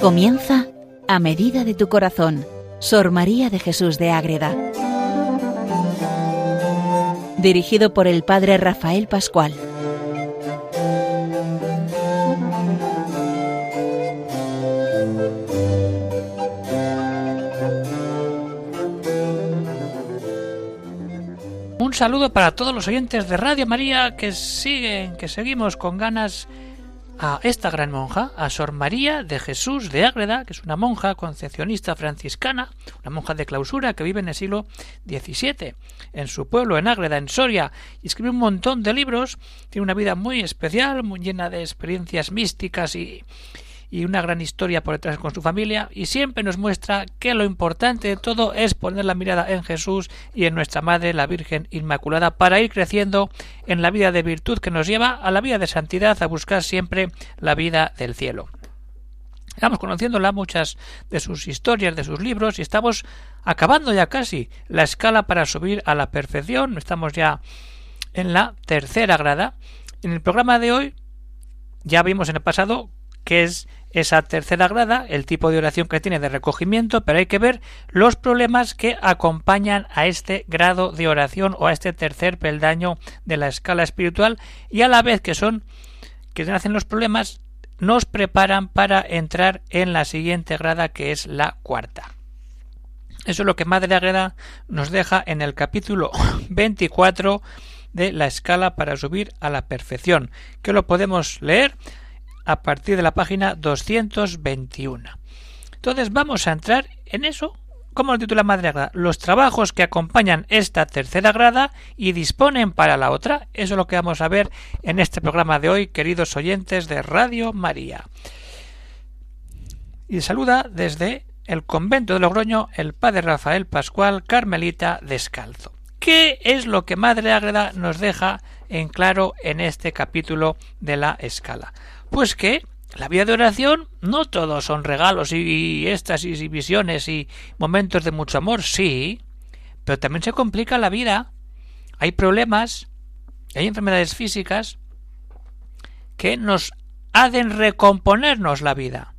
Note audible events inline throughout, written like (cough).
Comienza a medida de tu corazón, Sor María de Jesús de Ágreda. Dirigido por el Padre Rafael Pascual. Un saludo para todos los oyentes de Radio María que siguen, que seguimos con ganas a esta gran monja, a Sor María de Jesús de Ágreda, que es una monja concepcionista franciscana, una monja de clausura que vive en el siglo XVII, en su pueblo, en Ágreda, en Soria, y escribe un montón de libros, tiene una vida muy especial, muy llena de experiencias místicas y, y una gran historia por detrás con su familia y siempre nos muestra que lo importante de todo es poner la mirada en Jesús y en nuestra Madre la Virgen Inmaculada para ir creciendo en la vida de virtud que nos lleva a la vida de santidad, a buscar siempre la vida del cielo. Estamos conociéndola muchas de sus historias, de sus libros y estamos acabando ya casi la escala para subir a la perfección. Estamos ya en la tercera grada. En el programa de hoy ya vimos en el pasado que es esa tercera grada, el tipo de oración que tiene de recogimiento, pero hay que ver los problemas que acompañan a este grado de oración o a este tercer peldaño de la escala espiritual y a la vez que son que nacen los problemas nos preparan para entrar en la siguiente grada que es la cuarta. Eso es lo que Madre Agreda nos deja en el capítulo (laughs) 24 de la escala para subir a la perfección, que lo podemos leer a partir de la página 221. Entonces vamos a entrar en eso, como lo titula Madre Grada, los trabajos que acompañan esta tercera grada y disponen para la otra. Eso es lo que vamos a ver en este programa de hoy, queridos oyentes de Radio María. Y saluda desde el convento de Logroño el padre Rafael Pascual Carmelita Descalzo. ¿Qué es lo que Madre Ágreda nos deja en claro en este capítulo de la escala? Pues que la vida de oración no todos son regalos y, éxtasis y visiones y momentos de mucho amor, sí, pero también se complica la vida. Hay problemas, hay enfermedades físicas que nos hacen recomponernos la vida.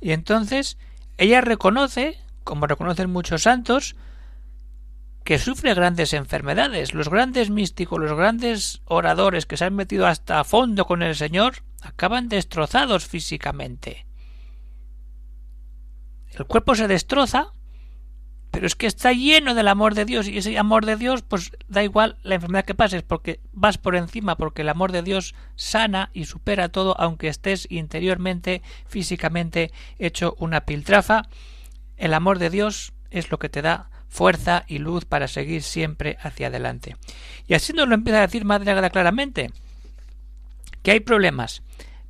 Y entonces ella reconoce, como reconocen muchos santos, que sufre grandes enfermedades. Los grandes místicos, los grandes oradores que se han metido hasta a fondo con el Señor, acaban destrozados físicamente. El cuerpo se destroza, pero es que está lleno del amor de Dios y ese amor de Dios pues da igual la enfermedad que pases porque vas por encima porque el amor de Dios sana y supera todo aunque estés interiormente físicamente hecho una piltrafa el amor de Dios es lo que te da fuerza y luz para seguir siempre hacia adelante. Y así nos lo empieza a decir Madre claramente, que hay problemas,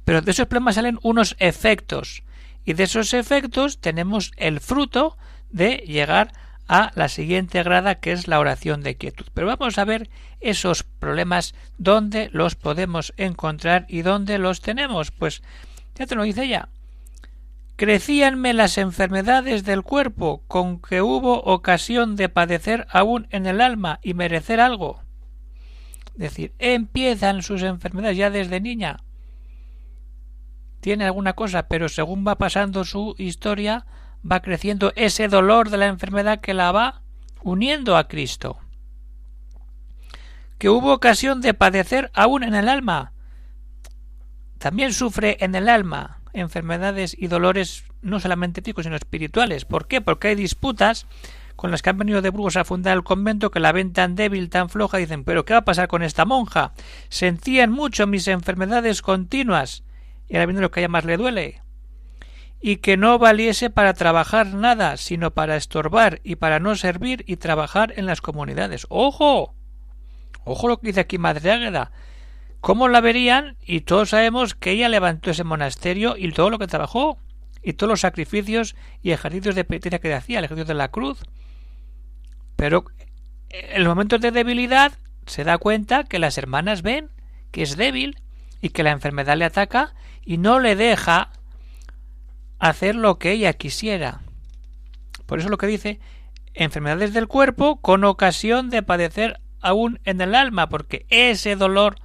pero de esos problemas salen unos efectos, y de esos efectos tenemos el fruto de llegar a la siguiente grada que es la oración de quietud. Pero vamos a ver esos problemas, dónde los podemos encontrar y dónde los tenemos. Pues ya te lo dice ella, crecíanme las enfermedades del cuerpo con que hubo ocasión de padecer aún en el alma y merecer algo. Es decir, empiezan sus enfermedades ya desde niña. Tiene alguna cosa, pero según va pasando su historia, va creciendo ese dolor de la enfermedad que la va uniendo a Cristo. Que hubo ocasión de padecer aún en el alma. También sufre en el alma enfermedades y dolores no solamente físicos sino espirituales. ¿Por qué? Porque hay disputas con las que han venido de Burgos a fundar el convento que la ven tan débil, tan floja, dicen pero ¿qué va a pasar con esta monja? Sentían mucho mis enfermedades continuas y ahora viene lo que a ella más le duele y que no valiese para trabajar nada, sino para estorbar y para no servir y trabajar en las comunidades. ¡Ojo! Ojo lo que dice aquí Madre Águeda cómo la verían y todos sabemos que ella levantó ese monasterio y todo lo que trabajó y todos los sacrificios y ejercicios de penitencia que hacía, el ejercicio de la cruz. Pero en los momentos de debilidad se da cuenta que las hermanas ven que es débil y que la enfermedad le ataca y no le deja hacer lo que ella quisiera. Por eso lo que dice enfermedades del cuerpo con ocasión de padecer aún en el alma, porque ese dolor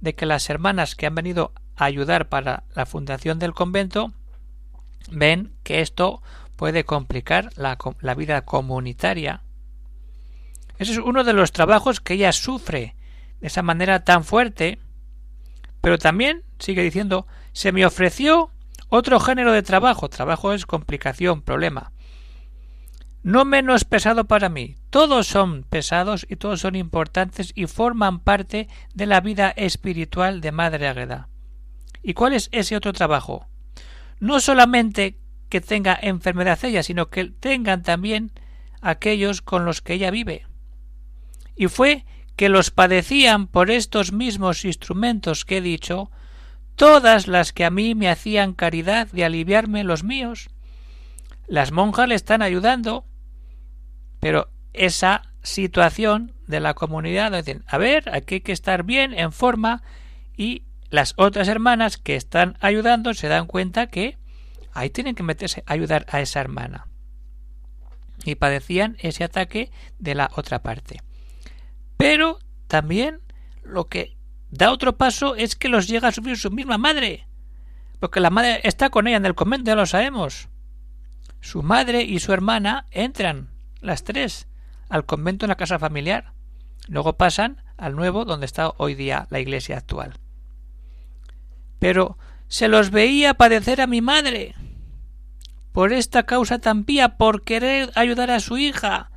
de que las hermanas que han venido a ayudar para la fundación del convento ven que esto puede complicar la, la vida comunitaria. Ese es uno de los trabajos que ella sufre de esa manera tan fuerte, pero también, sigue diciendo, se me ofreció otro género de trabajo. Trabajo es complicación, problema. No menos pesado para mí. Todos son pesados y todos son importantes y forman parte de la vida espiritual de Madre Agueda. ¿Y cuál es ese otro trabajo? No solamente que tenga enfermedad ella, sino que tengan también aquellos con los que ella vive. Y fue que los padecían por estos mismos instrumentos que he dicho, todas las que a mí me hacían caridad de aliviarme los míos. Las monjas le están ayudando, pero esa situación de la comunidad dicen, a ver, aquí hay que estar bien, en forma, y las otras hermanas que están ayudando se dan cuenta que ahí tienen que meterse a ayudar a esa hermana. Y padecían ese ataque de la otra parte. Pero también lo que da otro paso es que los llega a sufrir su misma madre. Porque la madre está con ella en el convento, ya lo sabemos. Su madre y su hermana entran, las tres, al convento en la casa familiar. Luego pasan al nuevo donde está hoy día la iglesia actual. Pero se los veía padecer a mi madre. Por esta causa tan pía, por querer ayudar a su hija,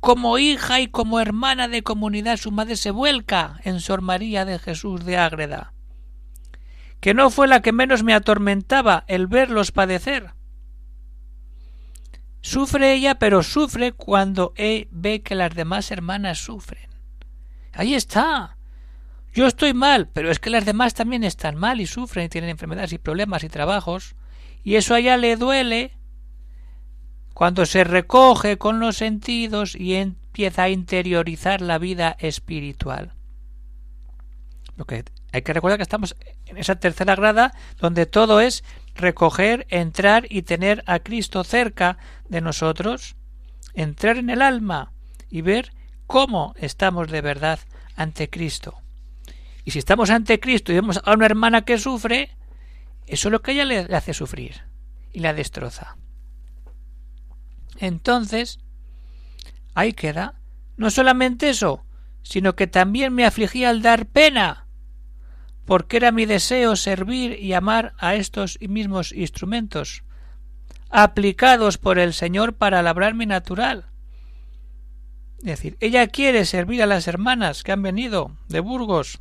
como hija y como hermana de comunidad su madre se vuelca en Sor María de Jesús de Ágreda, que no fue la que menos me atormentaba el verlos padecer. Sufre ella, pero sufre cuando ve que las demás hermanas sufren. Ahí está. Yo estoy mal, pero es que las demás también están mal y sufren y tienen enfermedades y problemas y trabajos, y eso a ella le duele cuando se recoge con los sentidos y empieza a interiorizar la vida espiritual. Lo que hay que recordar que estamos en esa tercera grada donde todo es recoger, entrar y tener a Cristo cerca de nosotros, entrar en el alma y ver cómo estamos de verdad ante Cristo. Y si estamos ante Cristo y vemos a una hermana que sufre, eso es lo que ella le hace sufrir y la destroza. Entonces, ahí queda. No solamente eso, sino que también me afligía al dar pena, porque era mi deseo servir y amar a estos mismos instrumentos, aplicados por el Señor para labrar mi natural. Es decir, ella quiere servir a las hermanas que han venido de Burgos,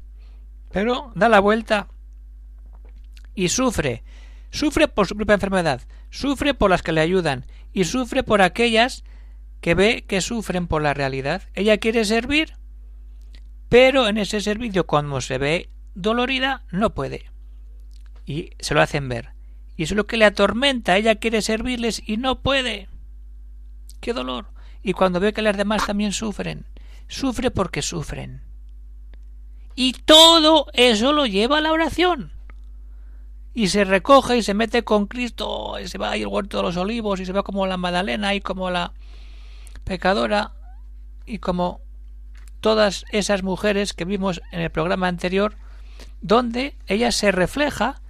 pero da la vuelta y sufre, sufre por su propia enfermedad, sufre por las que le ayudan y sufre por aquellas que ve que sufren por la realidad. Ella quiere servir, pero en ese servicio, cuando se ve dolorida, no puede. Y se lo hacen ver. Y eso es lo que le atormenta. Ella quiere servirles y no puede. ¡Qué dolor! Y cuando ve que las demás también sufren, sufre porque sufren. Y todo eso lo lleva a la oración y se recoge y se mete con Cristo y se va ahí al huerto de los olivos y se va como la Magdalena y como la pecadora y como todas esas mujeres que vimos en el programa anterior donde ella se refleja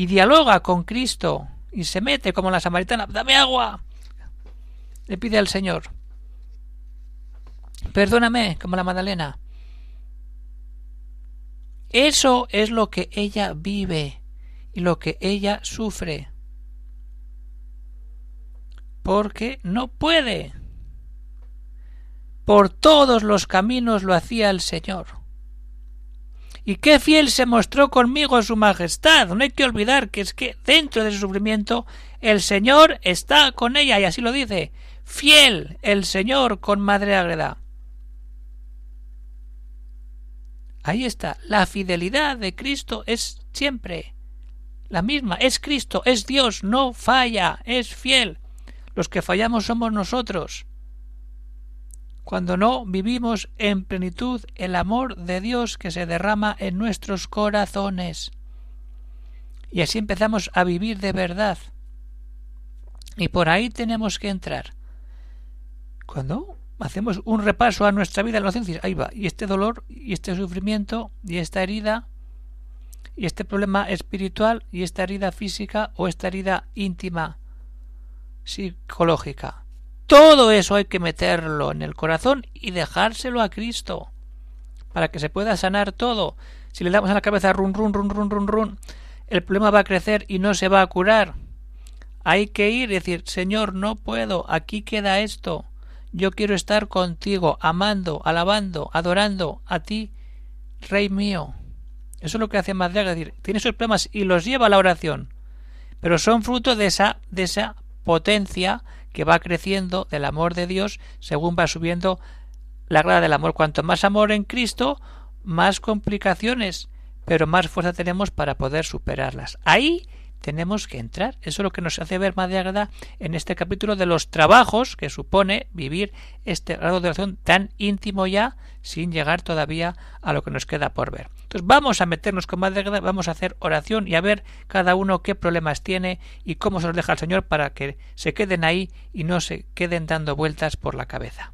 y dialoga con Cristo y se mete como la samaritana dame agua le pide al Señor perdóname como la Magdalena eso es lo que ella vive y lo que ella sufre. Porque no puede. Por todos los caminos lo hacía el Señor. Y qué fiel se mostró conmigo su majestad. No hay que olvidar que es que dentro de su sufrimiento el Señor está con ella, y así lo dice. Fiel el Señor con Madre Agreda. Ahí está. La fidelidad de Cristo es siempre la misma, es Cristo, es Dios, no falla, es fiel. Los que fallamos somos nosotros. Cuando no vivimos en plenitud el amor de Dios que se derrama en nuestros corazones. Y así empezamos a vivir de verdad. Y por ahí tenemos que entrar. Cuando hacemos un repaso a nuestra vida en la ahí va, y este dolor, y este sufrimiento, y esta herida, y este problema espiritual y esta herida física o esta herida íntima psicológica. Todo eso hay que meterlo en el corazón y dejárselo a Cristo para que se pueda sanar todo. Si le damos a la cabeza run run run run run run, el problema va a crecer y no se va a curar. Hay que ir y decir, Señor, no puedo, aquí queda esto. Yo quiero estar contigo, amando, alabando, adorando a ti, Rey mío. Eso es lo que hace Madriaga, es decir, tiene esos problemas y los lleva a la oración, pero son fruto de esa, de esa potencia que va creciendo del amor de Dios según va subiendo la grada del amor. Cuanto más amor en Cristo, más complicaciones, pero más fuerza tenemos para poder superarlas. Ahí tenemos que entrar. Eso es lo que nos hace ver más en este capítulo de los trabajos que supone vivir este grado de oración tan íntimo ya sin llegar todavía a lo que nos queda por ver. Entonces vamos a meternos con más vamos a hacer oración y a ver cada uno qué problemas tiene y cómo se los deja el Señor para que se queden ahí y no se queden dando vueltas por la cabeza.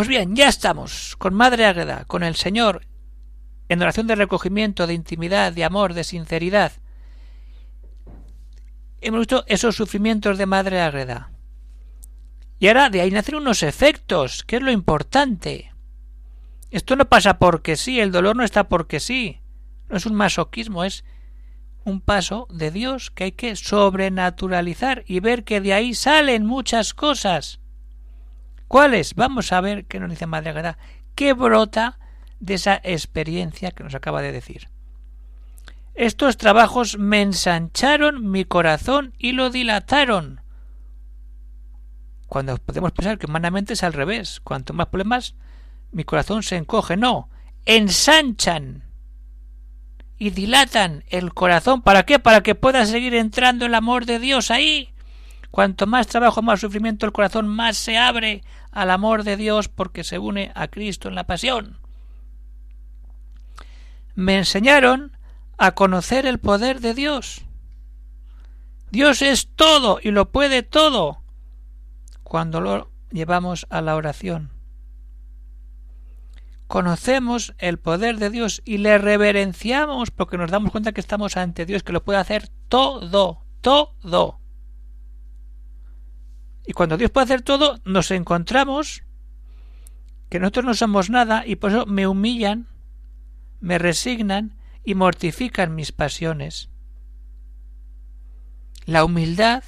Pues bien, ya estamos con Madre Ágreda, con el Señor, en oración de recogimiento, de intimidad, de amor, de sinceridad. Hemos visto esos sufrimientos de Madre Ágreda. Y ahora de ahí nacen unos efectos, que es lo importante. Esto no pasa porque sí, el dolor no está porque sí. No es un masoquismo, es un paso de Dios que hay que sobrenaturalizar y ver que de ahí salen muchas cosas. ¿Cuáles? Vamos a ver qué nos dice Madre Agueda, qué brota de esa experiencia que nos acaba de decir. Estos trabajos me ensancharon mi corazón y lo dilataron. Cuando podemos pensar que humanamente es al revés, cuanto más problemas, mi corazón se encoge. No, ensanchan y dilatan el corazón. ¿Para qué? Para que pueda seguir entrando el amor de Dios ahí. Cuanto más trabajo, más sufrimiento, el corazón más se abre al amor de Dios porque se une a Cristo en la pasión. Me enseñaron a conocer el poder de Dios. Dios es todo y lo puede todo cuando lo llevamos a la oración. Conocemos el poder de Dios y le reverenciamos porque nos damos cuenta que estamos ante Dios que lo puede hacer todo, todo. Y cuando Dios puede hacer todo, nos encontramos que nosotros no somos nada y por eso me humillan, me resignan y mortifican mis pasiones. La humildad,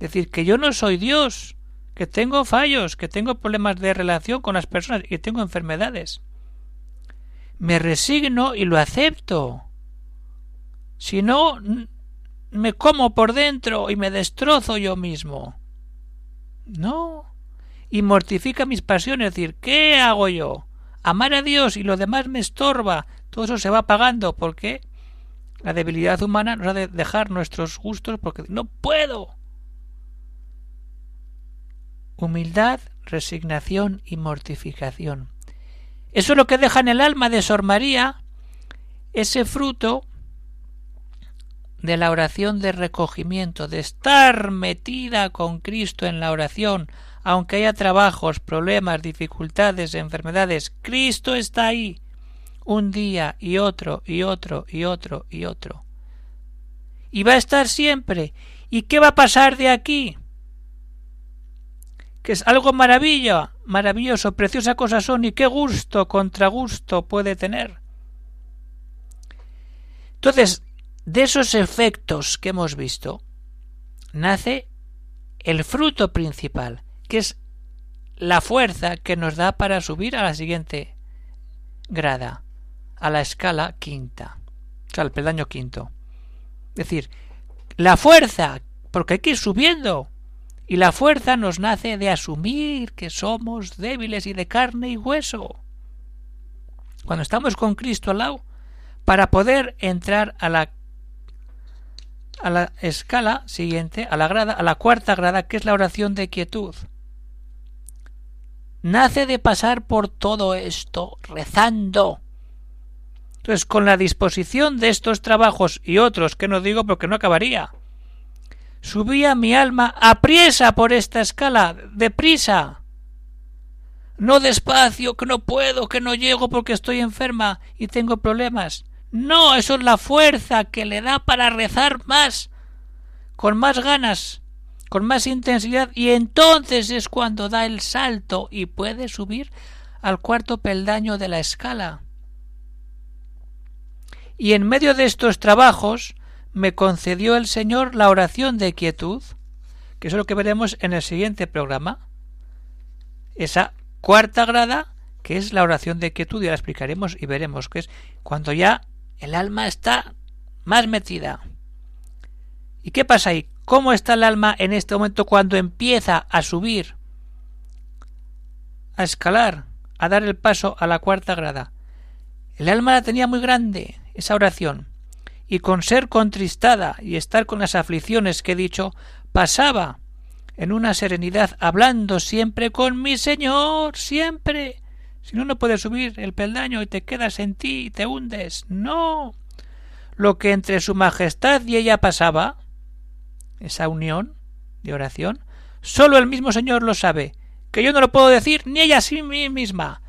decir que yo no soy Dios, que tengo fallos, que tengo problemas de relación con las personas y que tengo enfermedades. Me resigno y lo acepto. Si no, me como por dentro y me destrozo yo mismo. No. Y mortifica mis pasiones, es decir, ¿qué hago yo? Amar a Dios y lo demás me estorba. Todo eso se va pagando porque la debilidad humana nos ha de dejar nuestros gustos porque no puedo. Humildad, resignación y mortificación. Eso es lo que deja en el alma de Sor María ese fruto de la oración de recogimiento, de estar metida con Cristo en la oración, aunque haya trabajos, problemas, dificultades, enfermedades, Cristo está ahí, un día y otro y otro y otro y otro. Y va a estar siempre. ¿Y qué va a pasar de aquí? Que es algo maravilla, maravilloso, preciosa cosa son y qué gusto, contragusto puede tener. Entonces, de esos efectos que hemos visto, nace el fruto principal, que es la fuerza que nos da para subir a la siguiente grada, a la escala quinta, o sea, al peldaño quinto. Es decir, la fuerza, porque hay que ir subiendo, y la fuerza nos nace de asumir que somos débiles y de carne y hueso. Cuando estamos con Cristo al lado, para poder entrar a la a la escala siguiente, a la grada, a la cuarta grada, que es la oración de quietud. Nace de pasar por todo esto rezando. Entonces, con la disposición de estos trabajos y otros que no digo porque no acabaría, subía mi alma apriesa por esta escala, deprisa. No despacio, que no puedo, que no llego porque estoy enferma y tengo problemas. No, eso es la fuerza que le da para rezar más, con más ganas, con más intensidad, y entonces es cuando da el salto y puede subir al cuarto peldaño de la escala. Y en medio de estos trabajos me concedió el Señor la oración de quietud, que es lo que veremos en el siguiente programa. Esa cuarta grada, que es la oración de quietud, y la explicaremos y veremos que es cuando ya el alma está más metida. ¿Y qué pasa ahí? ¿Cómo está el alma en este momento cuando empieza a subir, a escalar, a dar el paso a la cuarta grada? El alma la tenía muy grande, esa oración, y con ser contristada y estar con las aflicciones que he dicho, pasaba en una serenidad hablando siempre con mi Señor, siempre, si no, no puedes subir el peldaño y te quedas en ti y te hundes. No. Lo que entre su majestad y ella pasaba, esa unión de oración, solo el mismo Señor lo sabe, que yo no lo puedo decir ni ella a sí misma.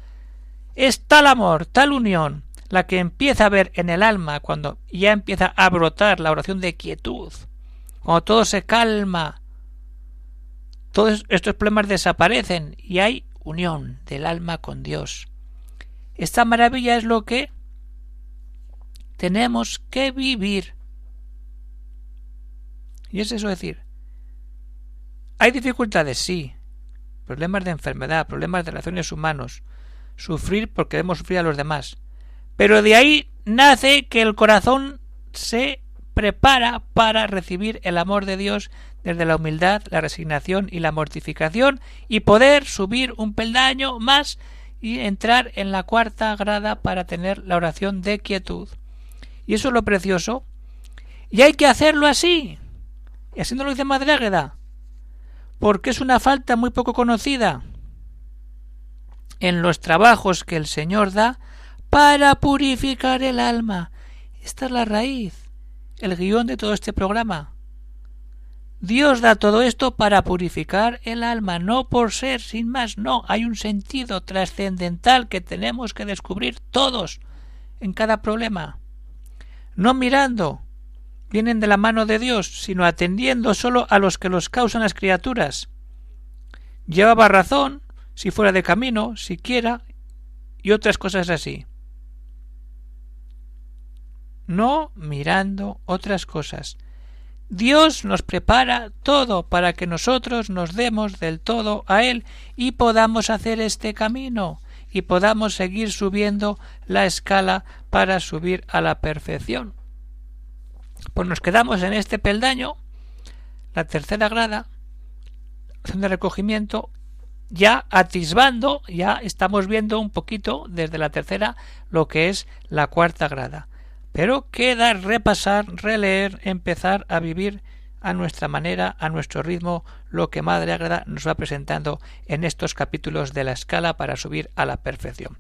Es tal amor, tal unión, la que empieza a ver en el alma cuando ya empieza a brotar la oración de quietud, cuando todo se calma, todos estos problemas desaparecen y hay unión del alma con Dios. Esta maravilla es lo que tenemos que vivir. Y es eso decir, hay dificultades, sí, problemas de enfermedad, problemas de relaciones humanos, sufrir porque debemos sufrir a los demás. Pero de ahí nace que el corazón se prepara para recibir el amor de Dios desde la humildad, la resignación y la mortificación y poder subir un peldaño más y entrar en la cuarta grada para tener la oración de quietud. Y eso es lo precioso. Y hay que hacerlo así. Y así no lo dice Madre Águeda. Porque es una falta muy poco conocida en los trabajos que el Señor da para purificar el alma. Esta es la raíz el guion de todo este programa. Dios da todo esto para purificar el alma, no por ser, sin más, no, hay un sentido trascendental que tenemos que descubrir todos en cada problema. No mirando, vienen de la mano de Dios, sino atendiendo solo a los que los causan las criaturas. Llevaba razón, si fuera de camino, siquiera, y otras cosas así no mirando otras cosas. Dios nos prepara todo para que nosotros nos demos del todo a Él y podamos hacer este camino y podamos seguir subiendo la escala para subir a la perfección. Pues nos quedamos en este peldaño, la tercera grada, de recogimiento, ya atisbando, ya estamos viendo un poquito desde la tercera lo que es la cuarta grada. Pero queda repasar, releer, empezar a vivir a nuestra manera, a nuestro ritmo, lo que Madre Agrada nos va presentando en estos capítulos de la escala para subir a la perfección.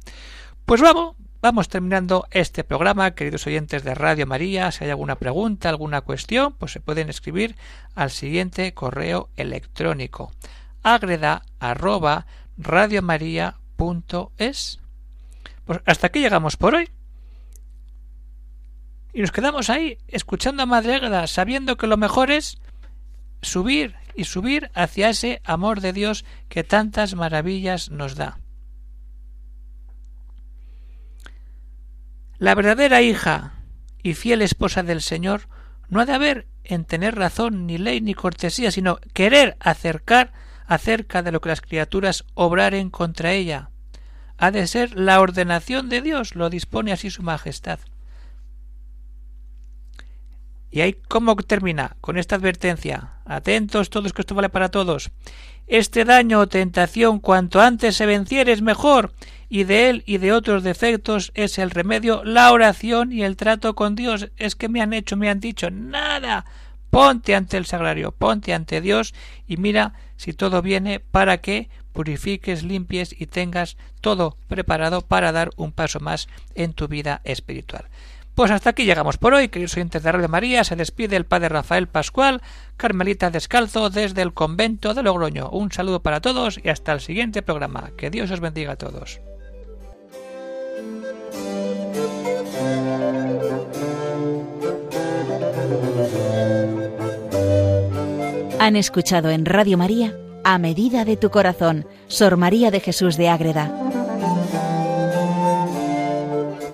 Pues vamos, vamos terminando este programa, queridos oyentes de Radio María. Si hay alguna pregunta, alguna cuestión, pues se pueden escribir al siguiente correo electrónico agreda. Pues hasta aquí llegamos por hoy. Y nos quedamos ahí, escuchando a Madre Ágreda, sabiendo que lo mejor es subir y subir hacia ese amor de Dios que tantas maravillas nos da. La verdadera hija y fiel esposa del Señor no ha de haber en tener razón ni ley ni cortesía, sino querer acercar acerca de lo que las criaturas obraren contra ella. Ha de ser la ordenación de Dios, lo dispone así su majestad. Y ahí cómo termina con esta advertencia. Atentos todos que esto vale para todos. Este daño o tentación cuanto antes se venciere es mejor, y de él y de otros defectos es el remedio la oración y el trato con Dios. Es que me han hecho, me han dicho nada. Ponte ante el sagrario, ponte ante Dios y mira si todo viene para que purifiques, limpies y tengas todo preparado para dar un paso más en tu vida espiritual. Pues hasta aquí llegamos por hoy, queridos oyentes de Radio María. Se despide el padre Rafael Pascual, Carmelita Descalzo, desde el convento de Logroño. Un saludo para todos y hasta el siguiente programa. Que Dios os bendiga a todos. Han escuchado en Radio María A Medida de tu Corazón, Sor María de Jesús de Ágreda